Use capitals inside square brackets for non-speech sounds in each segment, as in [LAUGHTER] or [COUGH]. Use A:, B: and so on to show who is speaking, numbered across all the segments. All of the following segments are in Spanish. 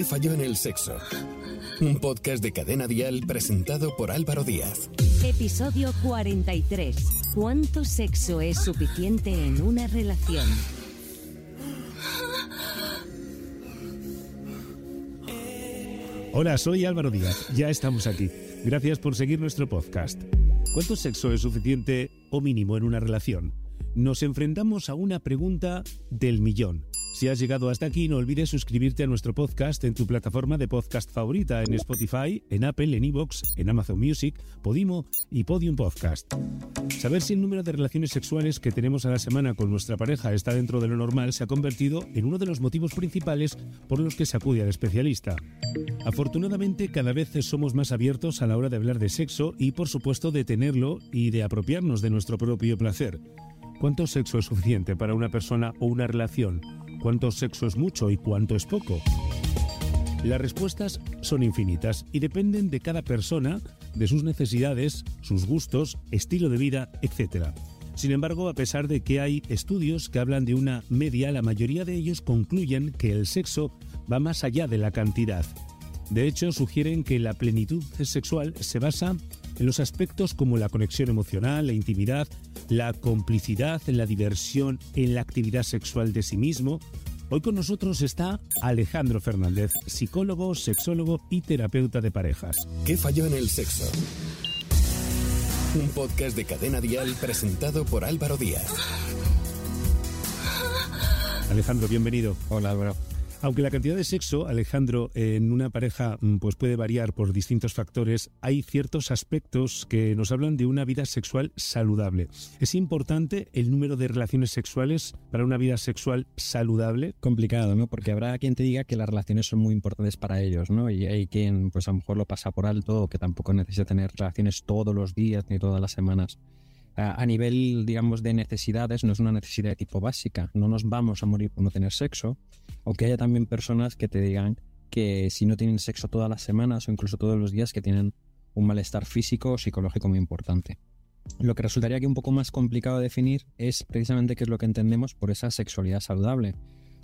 A: ¿Qué falló en el sexo? Un podcast de Cadena Dial presentado por Álvaro Díaz.
B: Episodio 43. ¿Cuánto sexo es suficiente en una relación?
C: Hola, soy Álvaro Díaz. Ya estamos aquí. Gracias por seguir nuestro podcast. ¿Cuánto sexo es suficiente o mínimo en una relación? Nos enfrentamos a una pregunta del millón. Si has llegado hasta aquí, no olvides suscribirte a nuestro podcast en tu plataforma de podcast favorita, en Spotify, en Apple, en Evox, en Amazon Music, Podimo y Podium Podcast. Saber si el número de relaciones sexuales que tenemos a la semana con nuestra pareja está dentro de lo normal se ha convertido en uno de los motivos principales por los que se acude al especialista. Afortunadamente, cada vez somos más abiertos a la hora de hablar de sexo y, por supuesto, de tenerlo y de apropiarnos de nuestro propio placer. ¿Cuánto sexo es suficiente para una persona o una relación? ¿Cuánto sexo es mucho y cuánto es poco? Las respuestas son infinitas y dependen de cada persona, de sus necesidades, sus gustos, estilo de vida, etc. Sin embargo, a pesar de que hay estudios que hablan de una media, la mayoría de ellos concluyen que el sexo va más allá de la cantidad. De hecho, sugieren que la plenitud sexual se basa en los aspectos como la conexión emocional, la intimidad, la complicidad, en la diversión, en la actividad sexual de sí mismo. Hoy con nosotros está Alejandro Fernández, psicólogo, sexólogo y terapeuta de parejas.
A: ¿Qué falló en el sexo? Un podcast de Cadena Dial presentado por Álvaro Díaz.
C: Alejandro, bienvenido.
D: Hola Álvaro.
C: Aunque la cantidad de sexo, Alejandro, en una pareja mm, pues puede variar por distintos factores, hay ciertos aspectos que nos hablan de una vida sexual saludable. ¿Es importante el número de relaciones sexuales para una vida sexual saludable?
D: Complicado, ¿no? Porque habrá quien te diga que las relaciones son muy importantes para ellos, ¿no? Y hay quien pues a lo mejor lo pasa por alto o que tampoco necesita tener relaciones todos los días ni todas las semanas a nivel, digamos, de necesidades, no es una necesidad de tipo básica. No nos vamos a morir por no tener sexo, aunque haya también personas que te digan que si no tienen sexo todas las semanas o incluso todos los días, que tienen un malestar físico o psicológico muy importante. Lo que resultaría aquí un poco más complicado de definir es precisamente qué es lo que entendemos por esa sexualidad saludable.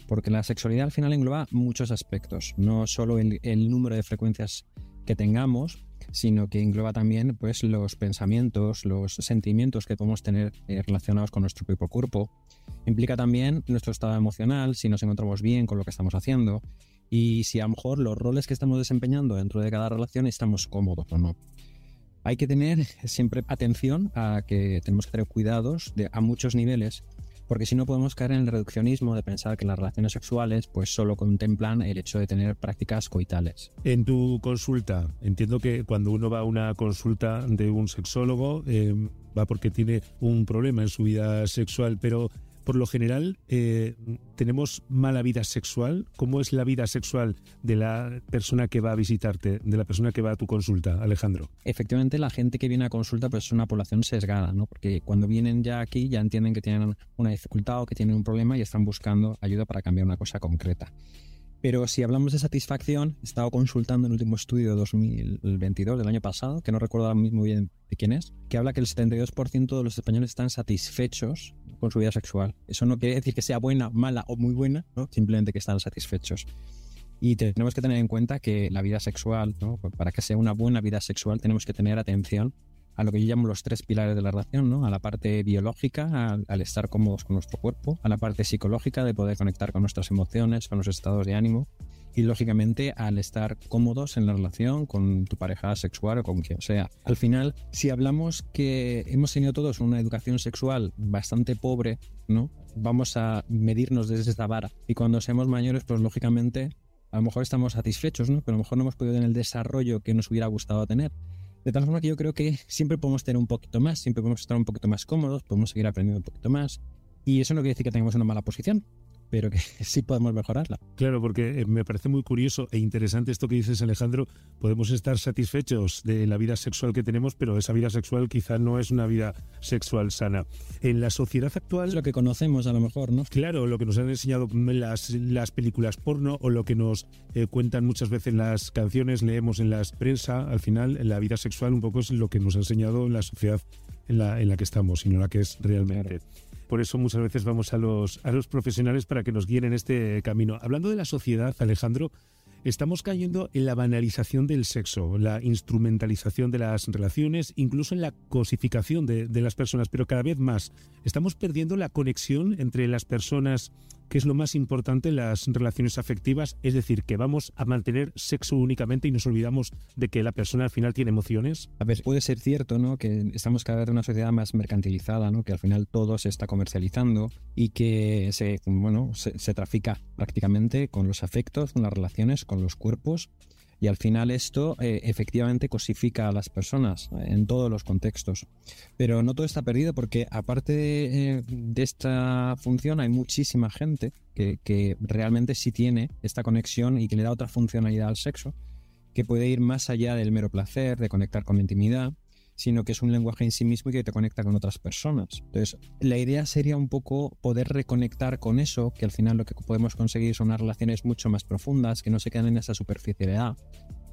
D: Porque la sexualidad al final engloba muchos aspectos, no solo el, el número de frecuencias que tengamos, sino que engloba también pues, los pensamientos, los sentimientos que podemos tener eh, relacionados con nuestro propio cuerpo. Implica también nuestro estado emocional, si nos encontramos bien con lo que estamos haciendo y si a lo mejor los roles que estamos desempeñando dentro de cada relación estamos cómodos o no. Hay que tener siempre atención a que tenemos que tener cuidados de, a muchos niveles porque si no podemos caer en el reduccionismo de pensar que las relaciones sexuales pues solo contemplan el hecho de tener prácticas coitales.
C: En tu consulta, entiendo que cuando uno va a una consulta de un sexólogo eh, va porque tiene un problema en su vida sexual, pero por lo general eh, tenemos mala vida sexual. ¿Cómo es la vida sexual de la persona que va a visitarte, de la persona que va a tu consulta, Alejandro?
D: Efectivamente, la gente que viene a consulta pues, es una población sesgada, ¿no? porque cuando vienen ya aquí ya entienden que tienen una dificultad o que tienen un problema y están buscando ayuda para cambiar una cosa concreta. Pero si hablamos de satisfacción, he estado consultando el último estudio de 2022, del año pasado, que no recuerdo ahora mismo bien de quién es, que habla que el 72% de los españoles están satisfechos con su vida sexual. Eso no quiere decir que sea buena, mala o muy buena, simplemente que están satisfechos. Y tenemos que tener en cuenta que la vida sexual, ¿no? para que sea una buena vida sexual, tenemos que tener atención a lo que yo llamo los tres pilares de la relación, ¿no? A la parte biológica, al, estar cómodos con nuestro cuerpo, a la parte psicológica, de poder conectar con nuestras emociones, con los estados de ánimo, y lógicamente al estar cómodos en la relación con tu pareja sexual o con quien sea. Al final, si hablamos que hemos tenido todos una educación sexual bastante pobre, ¿no? Vamos a medirnos desde esta vara. Y cuando seamos mayores, pues lógicamente a lo mejor estamos satisfechos, ¿no? Pero a lo mejor no hemos podido tener el desarrollo que nos hubiera gustado tener. De tal forma que yo creo que siempre podemos tener un poquito más, siempre podemos estar un poquito más cómodos, podemos seguir aprendiendo un poquito más. Y eso no quiere decir que tengamos una mala posición, pero que [LAUGHS] sí podemos mejorarla.
C: Claro, porque eh, me parece muy curioso e interesante esto que dices, Alejandro. Podemos estar satisfechos de la vida sexual que tenemos, pero esa vida sexual quizá no es una vida sexual sana. En la sociedad actual...
D: Es lo que conocemos a lo mejor, ¿no?
C: Claro, lo que nos han enseñado las, las películas porno o lo que nos eh, cuentan muchas veces las canciones, leemos en la prensa, al final la vida sexual un poco es lo que nos ha enseñado la sociedad en la, en la que estamos y no la que es realmente. Por eso muchas veces vamos a los, a los profesionales para que nos guíen en este camino. Hablando de la sociedad, Alejandro, estamos cayendo en la banalización del sexo, la instrumentalización de las relaciones, incluso en la cosificación de, de las personas, pero cada vez más estamos perdiendo la conexión entre las personas que es lo más importante en las relaciones afectivas, es decir, que vamos a mantener sexo únicamente y nos olvidamos de que la persona al final tiene emociones.
D: A ver, puede ser cierto, ¿no? Que estamos cada vez en una sociedad más mercantilizada, ¿no? Que al final todo se está comercializando y que se, bueno, se, se trafica prácticamente con los afectos, con las relaciones, con los cuerpos y al final esto eh, efectivamente cosifica a las personas eh, en todos los contextos. Pero no todo está perdido porque aparte de, eh, de esta función hay muchísima gente que, que, realmente sí tiene esta conexión y que le da otra funcionalidad al sexo, que puede ir más allá del mero placer, de conectar con la intimidad sino que es un lenguaje en sí mismo y que te conecta con otras personas. Entonces, la idea sería un poco poder reconectar con eso, que al final lo que podemos conseguir son unas relaciones mucho más profundas, que no se quedan en esa superficialidad,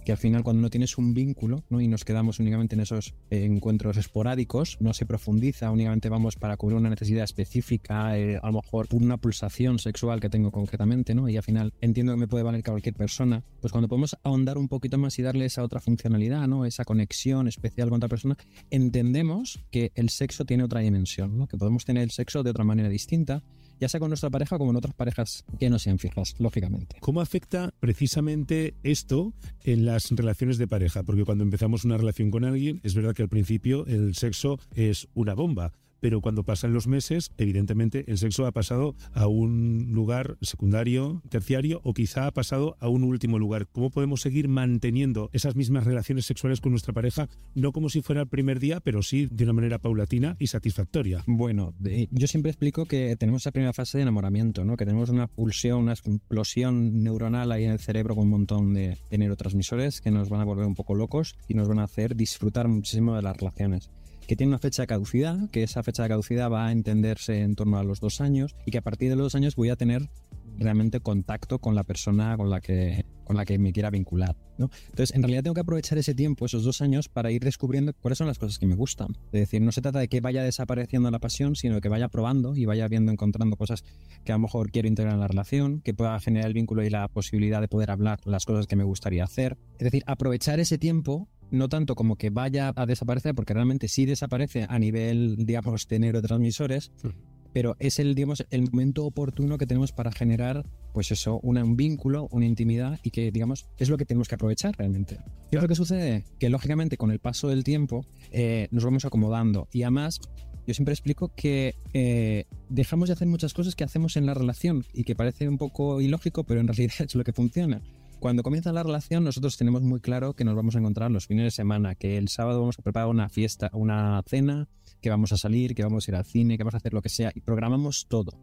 D: que al final cuando no tienes un vínculo ¿no? y nos quedamos únicamente en esos eh, encuentros esporádicos, no se profundiza, únicamente vamos para cubrir una necesidad específica, eh, a lo mejor por una pulsación sexual que tengo concretamente, ¿no? y al final entiendo que me puede valer cualquier persona, pues cuando podemos ahondar un poquito más y darle esa otra funcionalidad, ¿no? esa conexión especial con otra persona, entendemos que el sexo tiene otra dimensión, ¿no? que podemos tener el sexo de otra manera distinta ya sea con nuestra pareja como en otras parejas que no sean fijas, lógicamente.
C: ¿Cómo afecta precisamente esto en las relaciones de pareja? Porque cuando empezamos una relación con alguien, es verdad que al principio el sexo es una bomba, pero cuando pasan los meses, evidentemente el sexo ha pasado a un lugar secundario, terciario o quizá ha pasado a un último lugar. ¿Cómo podemos seguir manteniendo esas mismas relaciones sexuales con nuestra pareja, no como si fuera el primer día, pero sí de una manera paulatina y satisfactoria?
D: Bueno, yo siempre explico que tenemos esa primera fase de enamoramiento, ¿no? que tenemos una pulsión, una explosión neuronal ahí en el cerebro con un montón de, de neurotransmisores que nos van a volver un poco locos y nos van a hacer disfrutar muchísimo de las relaciones que tiene una fecha de caducidad, que esa fecha de caducidad va a entenderse en torno a los dos años y que a partir de los dos años voy a tener realmente contacto con la persona con la que, con la que me quiera vincular. ¿no? Entonces, en realidad tengo que aprovechar ese tiempo, esos dos años, para ir descubriendo cuáles son las cosas que me gustan. Es decir, no se trata de que vaya desapareciendo la pasión, sino que vaya probando y vaya viendo, encontrando cosas que a lo mejor quiero integrar en la relación, que pueda generar el vínculo y la posibilidad de poder hablar las cosas que me gustaría hacer. Es decir, aprovechar ese tiempo no tanto como que vaya a desaparecer, porque realmente sí desaparece a nivel, digamos, de neurotransmisores, sí. pero es el, digamos, el momento oportuno que tenemos para generar, pues eso, una, un vínculo, una intimidad y que, digamos, es lo que tenemos que aprovechar realmente. ¿Qué es lo que sucede? Que lógicamente con el paso del tiempo eh, nos vamos acomodando y además yo siempre explico que eh, dejamos de hacer muchas cosas que hacemos en la relación y que parece un poco ilógico, pero en realidad [LAUGHS] es lo que funciona. Cuando comienza la relación, nosotros tenemos muy claro que nos vamos a encontrar los fines de semana, que el sábado vamos a preparar una fiesta, una cena, que vamos a salir, que vamos a ir al cine, que vamos a hacer lo que sea, y programamos todo.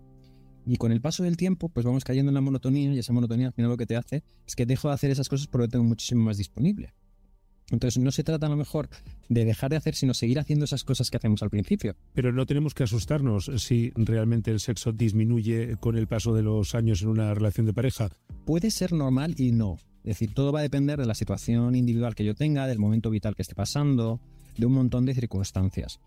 D: Y con el paso del tiempo, pues vamos cayendo en la monotonía, y esa monotonía al final lo que te hace es que dejo de hacer esas cosas porque tengo muchísimo más disponible. Entonces no se trata a lo mejor de dejar de hacer, sino seguir haciendo esas cosas que hacemos al principio.
C: Pero no tenemos que asustarnos si realmente el sexo disminuye con el paso de los años en una relación de pareja.
D: Puede ser normal y no. Es decir, todo va a depender de la situación individual que yo tenga, del momento vital que esté pasando, de un montón de circunstancias.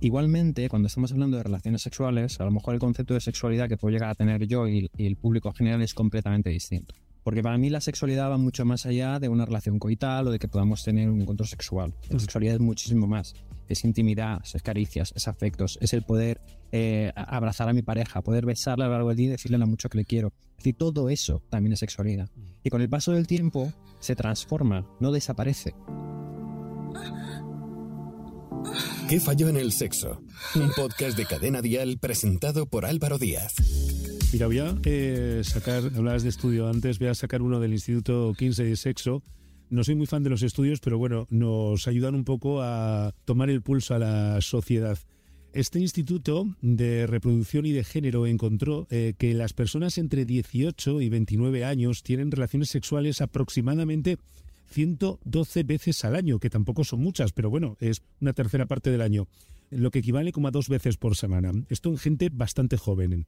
D: Igualmente, cuando estamos hablando de relaciones sexuales, a lo mejor el concepto de sexualidad que puedo llegar a tener yo y, el público en general es completamente distinto. Porque para mí la sexualidad va mucho más allá de una relación coital o de que podamos tener un encuentro sexual. La sexualidad es muchísimo más. Es intimidad, es caricias, es afectos, es el poder eh, abrazar a mi pareja, poder besarla a lo largo del día y decirle lo mucho que le quiero. Es decir, todo eso también es sexualidad. Y con el paso del tiempo se transforma, no desaparece.
A: ¿Qué falló en el sexo? Un podcast de Cadena Dial presentado por Álvaro Díaz.
C: Mira, voy a eh, sacar, hablabas de estudio antes, voy a sacar uno del Instituto 15 de Sexo. No soy muy fan de los estudios, pero bueno, nos ayudan un poco a tomar el pulso a la sociedad. Este Instituto de Reproducción y de Género encontró eh, que las personas entre 18 y 29 años tienen relaciones sexuales aproximadamente 112 veces al año, que tampoco son muchas, pero bueno, es una tercera parte del año, lo que equivale como a dos veces por semana. Esto en gente bastante joven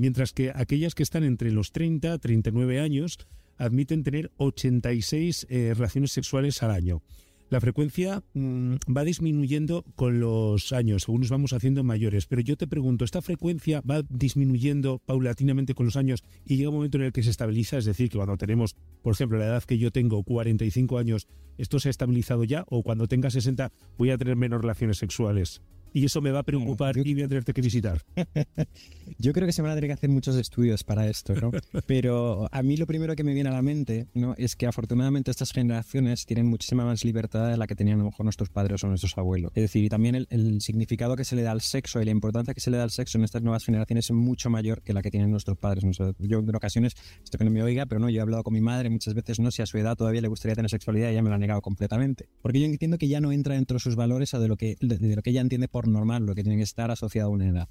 C: mientras que aquellas que están entre los 30 y 39 años admiten tener 86 eh, relaciones sexuales al año. La frecuencia mm, va disminuyendo con los años, según nos vamos haciendo mayores. Pero yo te pregunto, ¿esta frecuencia va disminuyendo paulatinamente con los años y llega un momento en el que se estabiliza? Es decir, que cuando tenemos, por ejemplo, la edad que yo tengo, 45 años, ¿esto se ha estabilizado ya? ¿O cuando tenga 60 voy a tener menos relaciones sexuales? Y eso me va a preocupar y voy a tenerte que visitar. [LAUGHS]
D: Yo creo que se van a tener que hacer muchos estudios para esto, ¿no? [LAUGHS] Pero a mí lo primero que me viene a la mente, ¿no? Es que afortunadamente estas generaciones tienen muchísima más libertad de la que tenían a lo mejor nuestros padres o nuestros abuelos. Es decir, y también el, significado que se le da al sexo y la importancia que se le da al sexo en estas nuevas generaciones es mucho mayor que la que tienen nuestros padres. Yo en ocasiones, esto que no me oiga, pero no, yo he hablado con mi madre muchas veces, no, si a su edad todavía le gustaría tener sexualidad, y ella me lo ha negado completamente. Porque yo entiendo que ya no entra dentro de sus valores o de lo que, de lo que ella entiende por normal, lo que tiene que estar asociado a una edad.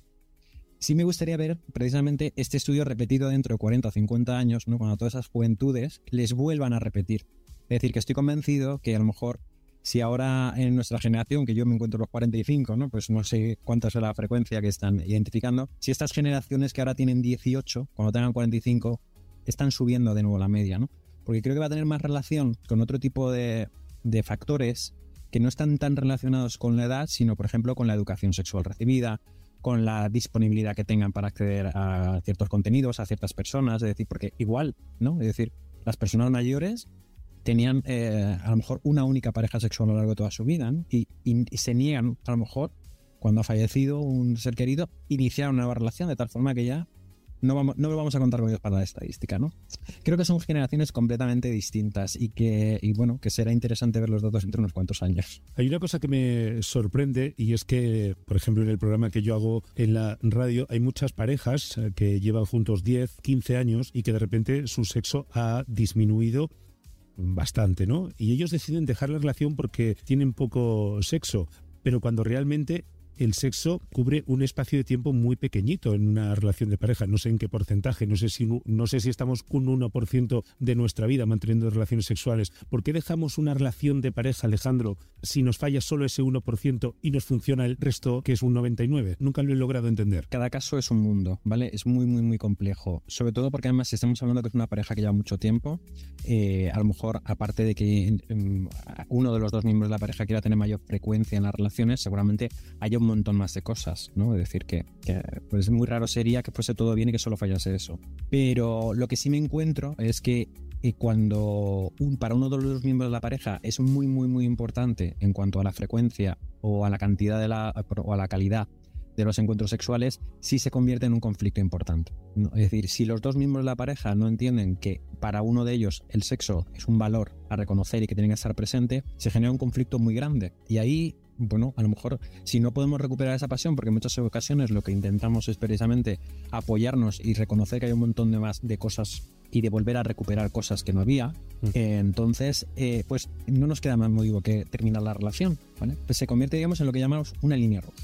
D: Sí me gustaría ver precisamente este estudio repetido dentro de 40 o 50 años, ¿no? cuando todas esas juventudes les vuelvan a repetir. Es decir, que estoy convencido que a lo mejor si ahora en nuestra generación, que yo me encuentro los 45, ¿no? pues no sé cuánta es la frecuencia que están identificando, si estas generaciones que ahora tienen 18, cuando tengan 45, están subiendo de nuevo la media, ¿no? Porque creo que va a tener más relación con otro tipo de, de factores que no están tan relacionados con la edad, sino por ejemplo con la educación sexual recibida, con la disponibilidad que tengan para acceder a ciertos contenidos, a ciertas personas, es decir, porque igual, ¿no? Es decir, las personas mayores tenían eh, a lo mejor una única pareja sexual a lo largo de toda su vida y, se niegan a lo mejor cuando ha fallecido un ser querido iniciar una nueva relación de tal forma que ya no, vamos, no vamos a contar con ellos para la estadística, ¿no? Creo que son generaciones completamente distintas y que, y bueno, que será interesante ver los datos entre unos cuantos años.
C: Hay una cosa que me sorprende y es que, por ejemplo, en el programa que yo hago en la radio, hay muchas parejas eh, que llevan juntos 10, 15 años y que de repente su sexo ha disminuido bastante, ¿no? Y ellos deciden dejar la relación porque tienen poco sexo, pero cuando realmente el sexo cubre un espacio de tiempo muy pequeñito en una relación de pareja. No sé en qué porcentaje, no sé si, no sé si estamos un 1% de nuestra vida manteniendo relaciones sexuales. ¿Por qué dejamos una relación de pareja, Alejandro, si nos falla solo ese 1% y nos funciona el resto, que es un 99%? Nunca lo he logrado entender.
D: Cada caso es un mundo, ¿vale? Es muy, muy, muy complejo. Sobre todo porque además si estamos hablando que es una pareja que lleva mucho tiempo, eh, a lo mejor aparte de que uno de los dos miembros de la pareja quiera tener mayor frecuencia en las relaciones, seguramente haya un montón más de cosas, ¿no? Es decir, que, pues muy raro sería que fuese todo bien y que solo fallase eso. Pero lo que sí me encuentro es que eh, cuando para uno de los miembros de la pareja es muy, muy, muy importante en cuanto a la frecuencia o a la cantidad de la, o a la calidad de los encuentros sexuales, sí se convierte en un conflicto importante. Es decir, si los dos miembros de la pareja no entienden que para uno de ellos el sexo es un valor a reconocer y que tiene que estar presente, se genera un conflicto muy grande. Y ahí bueno, a lo mejor si no podemos recuperar esa pasión, porque en muchas ocasiones lo que intentamos es precisamente apoyarnos y reconocer que hay un montón de más de cosas y de volver a recuperar cosas que no había, mm. eh, entonces eh, pues no nos queda más motivo que terminar la relación, ¿vale? Pues se convierte, digamos, en lo que llamamos una línea roja.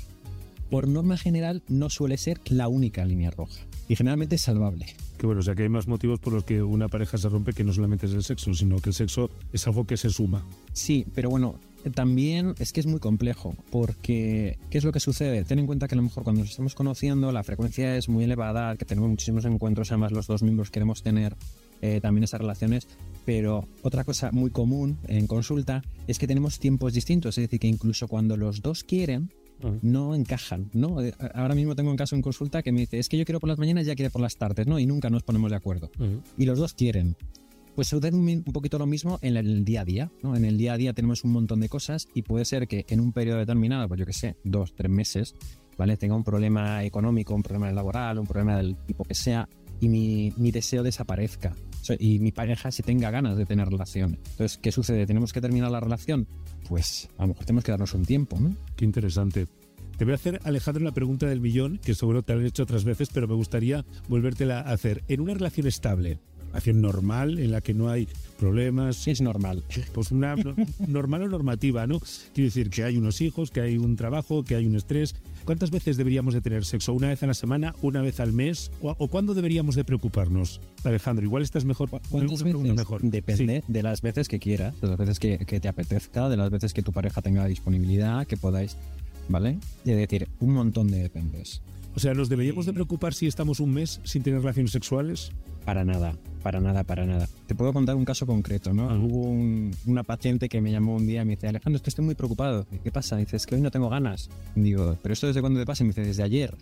D: Por norma general no suele ser la única línea roja y generalmente es salvable.
C: Que bueno, o sea que hay más motivos por los que una pareja se rompe que no solamente es el sexo, sino que el sexo es algo que se suma.
D: Sí, pero bueno, también es que es muy complejo, porque ¿qué es lo que sucede? Ten en cuenta que a lo mejor cuando nos estamos conociendo la frecuencia es muy elevada, que tenemos muchísimos encuentros, además los dos miembros queremos tener eh, también esas relaciones, pero otra cosa muy común en consulta es que tenemos tiempos distintos, es decir, que incluso cuando los dos quieren, no encajan, ¿no? Eh, ahora mismo tengo un caso en consulta que me dice, es que yo quiero por las mañanas, ya quiere por las tardes, ¿no? Y nunca nos ponemos de acuerdo. Y los dos quieren. Pues sucede un, poquito lo mismo en el día a día. ¿no? En el día a día tenemos un montón de cosas y puede ser que en un periodo determinado, pues yo que sé, dos, tres meses, ¿vale? Tenga un problema económico, un problema laboral, un problema del tipo que sea y mi, deseo desaparezca. y mi pareja se tenga ganas de tener relación. Entonces, ¿qué sucede? ¿Tenemos que terminar la relación? Pues a lo mejor tenemos que darnos un tiempo.
C: Qué interesante. Te voy a hacer, Alejandro, la pregunta del millón, que seguro te han hecho otras veces, pero me gustaría volvértela a hacer. En una relación estable, relación normal en la que no hay problemas.
D: Es normal.
C: Pues una normal o normativa, ¿no? Quiero decir que hay unos hijos, que hay un trabajo, que hay un estrés. ¿Cuántas veces deberíamos de tener sexo? ¿Una vez a la semana? ¿Una vez al mes? ¿O, cuándo deberíamos de preocuparnos? Alejandro, igual estás mejor.
D: ¿Cuántas veces? Mejor. Depende de las veces que quieras, de las veces que, que te apetezca, de las veces que tu pareja tenga disponibilidad, que podáis, ¿vale? Es decir, un montón de dependes.
C: O sea, ¿nos deberíamos de preocupar si estamos un mes sin tener relaciones sexuales?
D: Para nada, para nada, para nada. Te puedo contar un caso concreto, ¿no? Hubo una paciente que me llamó un día y me dice, Alejandro, es que estoy muy preocupado. ¿Qué pasa? Dice, es que hoy no tengo ganas. digo, ¿pero esto desde cuándo te pasa? Y me dice, desde ayer.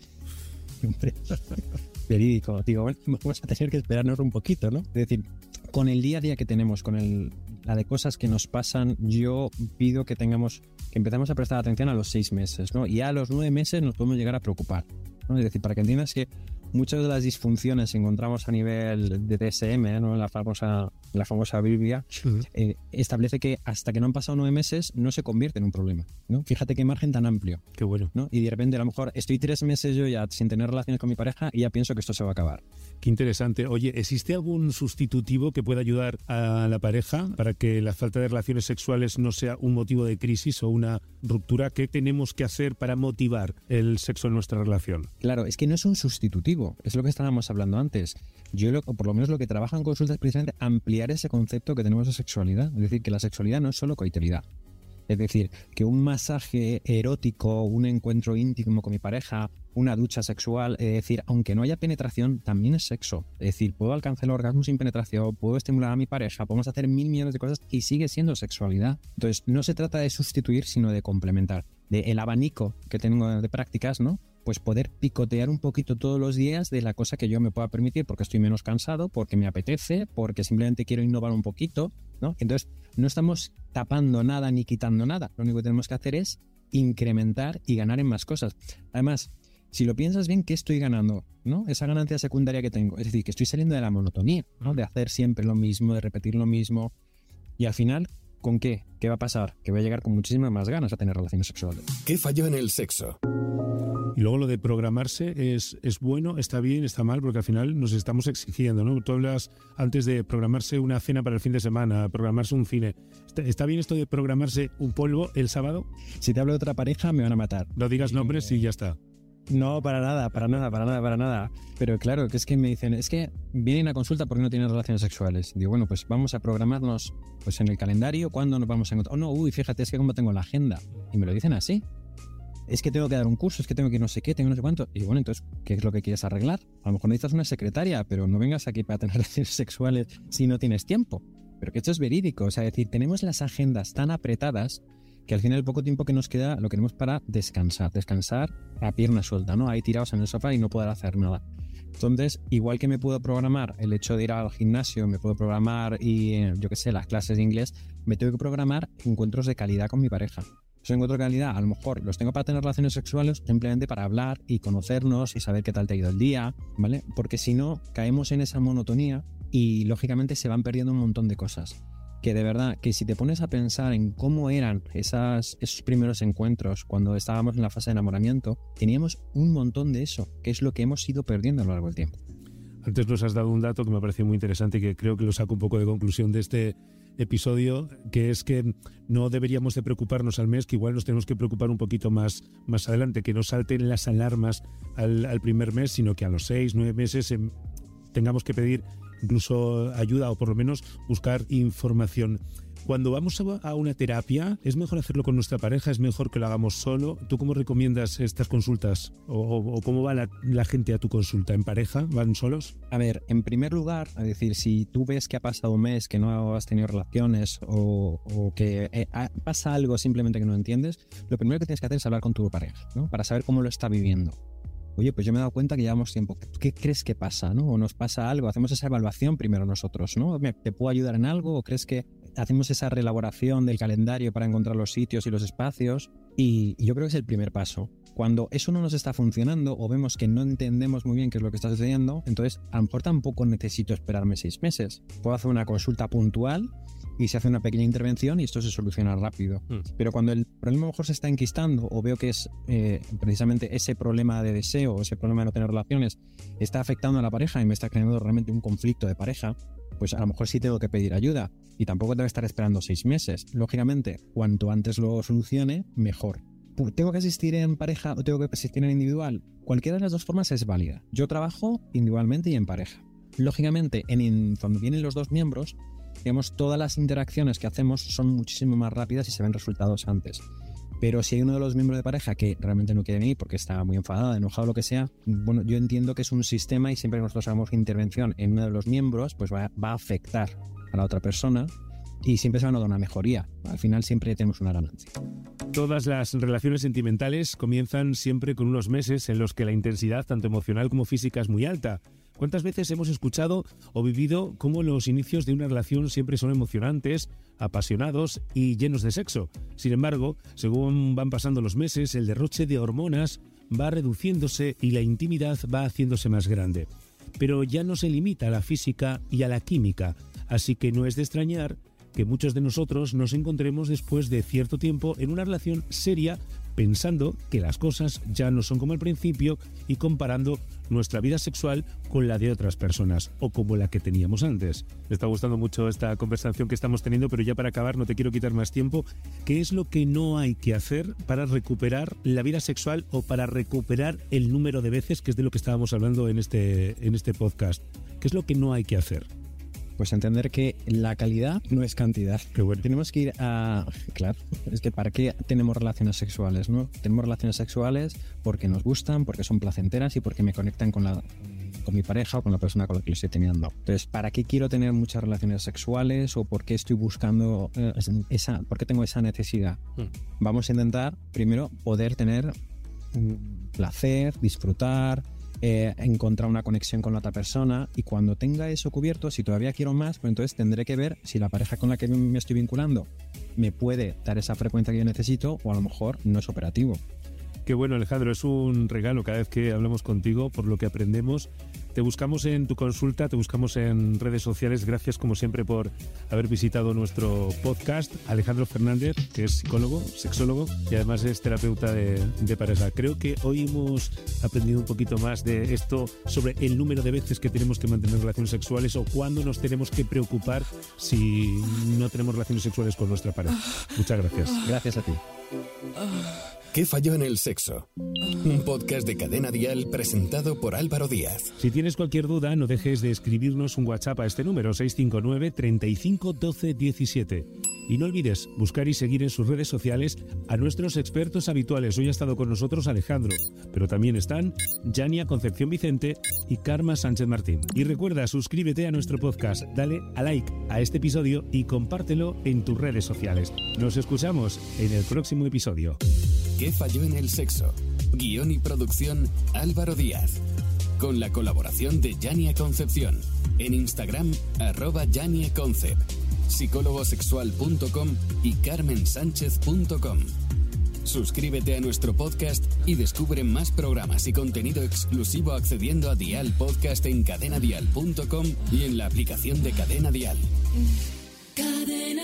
D: [LAUGHS] [LAUGHS] Verídico. Digo, bueno, [LAUGHS] vamos a tener que esperarnos un poquito, ¿no? Es decir, con el día a día que tenemos, con el, la de cosas que nos pasan, yo pido que tengamos, que empecemos a prestar atención a los seis meses, ¿no? Y a los nueve meses nos podemos llegar a preocupar. ¿No? Decir, para que entiendas que muchas de las disfunciones que encontramos a nivel de DSM, ¿no? la, famosa, la famosa Biblia, eh, establece que hasta que no han pasado nueve meses no se convierte en un problema. ¿no? Fíjate qué margen tan amplio.
C: Qué bueno.
D: ¿no? Y de repente a lo mejor estoy tres meses yo ya sin tener relaciones con mi pareja y ya pienso que esto se va a acabar.
C: Qué interesante. Oye, ¿existe algún sustitutivo que pueda ayudar a la pareja para que la falta de relaciones sexuales no sea un motivo de crisis o una ruptura? ¿Qué tenemos que hacer para motivar el sexo en nuestra relación?
D: Claro, es que no es un sustitutivo, es lo que estábamos hablando antes. Yo, lo, por lo menos lo que trabajo en consulta es precisamente ampliar ese concepto que tenemos de sexualidad. Es decir, que la sexualidad no es solo coitalidad. Es decir, que un masaje erótico, un encuentro íntimo con mi pareja, una ducha sexual, es decir, aunque no haya penetración, también es sexo. Es decir, puedo alcanzar el orgasmo sin penetración, puedo estimular a mi pareja, podemos hacer mil millones de cosas y sigue siendo sexualidad. Entonces, no se trata de sustituir, sino de complementar. De el abanico que tengo de prácticas, ¿no? Pues poder picotear un poquito todos los días de la cosa que yo me pueda permitir porque estoy menos cansado, porque me apetece, porque simplemente quiero innovar un poquito, ¿no? Entonces, no estamos tapando nada ni quitando nada. Lo único que tenemos que hacer es incrementar y ganar en más cosas. Además, si lo piensas bien, ¿qué estoy ganando? ¿No? Esa ganancia secundaria que tengo. Es decir, que estoy saliendo de la monotonía, ¿no? De hacer siempre lo mismo, de repetir lo mismo. Y al final, ¿con qué? ¿Qué va a pasar? Que voy a llegar con muchísimas más ganas a tener relaciones sexuales.
A: ¿Qué falló en el sexo?
C: Luego lo de programarse es, es bueno, está bien, está mal, porque al final nos estamos exigiendo, ¿no? Tú hablas antes de programarse una cena para el fin de semana, programarse un cine. ¿Está, bien esto de programarse un polvo el sábado?
D: Si te hablo de otra pareja, me van a matar.
C: No digas nombres y ya está.
D: No, para nada, para nada, para nada, para nada. Pero claro, que es que me dicen, es que vienen a consulta porque no tienen relaciones sexuales. Digo, bueno, pues vamos a programarnos pues en el calendario cuándo nos vamos a encontrar. Oh, no, uy, fíjate, es que como tengo la agenda. Y me lo dicen así es que tengo que dar un curso, es que tengo que no sé qué, tengo no sé cuánto. Y bueno, entonces, ¿qué es lo que quieres arreglar? A lo mejor necesitas una secretaria, pero no vengas aquí para tener [LAUGHS] relaciones sexuales si no tienes tiempo. Pero que esto es verídico, o sea, decir, tenemos las agendas tan apretadas que al final el poco tiempo que nos queda lo queremos para descansar, descansar a pierna suelta, ¿no? Ahí tirados en el sofá y no poder hacer nada. Entonces, igual que me puedo programar el hecho de ir al gimnasio, me puedo programar y, eh, yo qué sé, las clases de inglés, me tengo que programar encuentros de calidad con mi pareja en encuentro calidad, a lo mejor los tengo para tener relaciones sexuales, simplemente para hablar y conocernos y saber qué tal te ha ido el día, ¿vale? Porque si no, caemos en esa monotonía y lógicamente se van perdiendo un montón de cosas. Que de verdad, que si te pones a pensar en cómo eran esas, esos primeros encuentros cuando estábamos en la fase de enamoramiento, teníamos un montón de eso, que es lo que hemos ido perdiendo a lo largo del tiempo.
C: Antes nos has dado un dato que me pareció muy interesante y que creo que lo saco un poco de conclusión de este episodio, que es que no deberíamos de preocuparnos al mes, que igual nos tenemos que preocupar un poquito más, más adelante, que no salten las alarmas al, al primer mes, sino que a los seis, nueve meses em, tengamos que pedir incluso ayuda o por lo menos buscar información. Cuando vamos a una terapia, ¿es mejor hacerlo con nuestra pareja? ¿Es mejor que lo hagamos solo? ¿Tú cómo recomiendas estas consultas? ¿O, cómo va la, gente a tu consulta? ¿En pareja? ¿Van solos?
D: A ver, en primer lugar, es decir, si tú ves que ha pasado un mes, que no has tenido relaciones o, que eh, pasa algo simplemente que no entiendes, lo primero que tienes que hacer es hablar con tu pareja, ¿no? Para saber cómo lo está viviendo oye, pues yo me he dado cuenta que llevamos tiempo. ¿Qué crees que pasa? ¿no? ¿O nos pasa algo? Hacemos esa evaluación primero nosotros, ¿no? ¿Te puedo ayudar en algo? ¿O crees que hacemos esa reelaboración del calendario para encontrar los sitios y los espacios? Y yo creo que es el primer paso. Cuando eso no nos está funcionando o vemos que no entendemos muy bien qué es lo que está sucediendo, entonces a lo mejor tampoco necesito esperarme seis meses. Puedo hacer una consulta puntual y se hace una pequeña intervención y esto se soluciona rápido. Mm. Pero cuando el problema a lo mejor se está enquistando o veo que es eh, precisamente ese problema de deseo o ese problema de no tener relaciones está afectando a la pareja y me está creando realmente un conflicto de pareja, pues a lo mejor sí tengo que pedir ayuda y tampoco tengo que estar esperando seis meses. Lógicamente, cuanto antes lo solucione, mejor. ¿Tengo que asistir en pareja o tengo que asistir en individual? Cualquiera de las dos formas es válida. Yo trabajo individualmente y en pareja. Lógicamente, en, cuando vienen los dos miembros, digamos, todas las interacciones que hacemos son muchísimo más rápidas y se ven resultados antes. Pero si hay uno de los miembros de pareja que realmente no quiere venir porque está muy enfadado, enojado, lo que sea, bueno, yo entiendo que es un sistema y siempre que nosotros hagamos intervención en uno de los miembros, pues va, va a afectar a la otra persona y siempre se va a notar una mejoría. Al final siempre tenemos una ganancia.
C: Todas las relaciones sentimentales comienzan siempre con unos meses en los que la intensidad, tanto emocional como física, es muy alta. ¿Cuántas veces hemos escuchado o vivido cómo los inicios de una relación siempre son emocionantes, apasionados y llenos de sexo? Sin embargo, según van pasando los meses, el derroche de hormonas va reduciéndose y la intimidad va haciéndose más grande. Pero ya no se limita a la física y a la química, así que no es de extrañar que muchos de nosotros nos encontremos después de cierto tiempo en una relación seria pensando que las cosas ya no son como al principio y comparando nuestra vida sexual con la de otras personas o como la que teníamos antes. Me está gustando mucho esta conversación que estamos teniendo, pero ya para acabar no te quiero quitar más tiempo. ¿Qué es lo que no hay que hacer para recuperar la vida sexual o para recuperar el número de veces, que es de lo que estábamos hablando en este, en este podcast? ¿Qué es lo que no hay que hacer?
D: Pues entender que la calidad no es cantidad.
C: Bueno.
D: Tenemos que ir a... Claro, es que ¿para qué tenemos relaciones sexuales? ¿no? Tenemos relaciones sexuales porque nos gustan, porque son placenteras y porque me conectan con, la, con mi pareja o con la persona con la que lo estoy teniendo. Entonces, ¿para qué quiero tener muchas relaciones sexuales o por qué estoy buscando eh, esa... ¿Por qué tengo esa necesidad?
C: Hmm.
D: Vamos a intentar primero poder tener mm, placer, disfrutar, eh, encontrar una conexión con la otra persona y cuando tenga eso cubierto, si todavía quiero más, pues entonces tendré que ver si la pareja con la que me estoy vinculando me puede dar esa frecuencia que yo necesito o a lo mejor no es operativo.
C: Qué bueno, Alejandro, es un regalo cada vez que hablamos contigo por lo que aprendemos. Te buscamos en tu consulta, te buscamos en redes sociales. Gracias, como siempre, por haber visitado nuestro podcast. Alejandro Fernández, que es psicólogo, sexólogo y además es terapeuta de, de pareja. Creo que hoy hemos aprendido un poquito más de esto sobre el número de veces que tenemos que mantener relaciones sexuales o cuándo nos tenemos que preocupar si no tenemos relaciones sexuales con nuestra pareja. Muchas gracias.
D: Gracias a ti.
A: ¿Qué falló en el sexo? Un podcast de Cadena Dial presentado por Álvaro Díaz.
C: Si tienes cualquier duda, no dejes de escribirnos un WhatsApp a este número 659 35 12 17. Y no olvides buscar y seguir en sus redes sociales a nuestros expertos habituales. Hoy ha estado con nosotros Alejandro, pero también están Yania Concepción Vicente y Karma Sánchez Martín. Y recuerda, suscríbete a nuestro podcast, dale a like a este episodio y compártelo en tus redes sociales. Nos escuchamos en el próximo episodio.
A: ¿Qué falló en el sexo? Guión y producción Álvaro Díaz. Con la colaboración de Yania Concepción. En Instagram, arroba Yania Concep. psicólogosexual.com y carmensánchez.com. Suscríbete a nuestro podcast y descubre más programas y contenido exclusivo accediendo a Dial Podcast en cadenadial.com y en la aplicación de Cadena Dial.
E: Cadena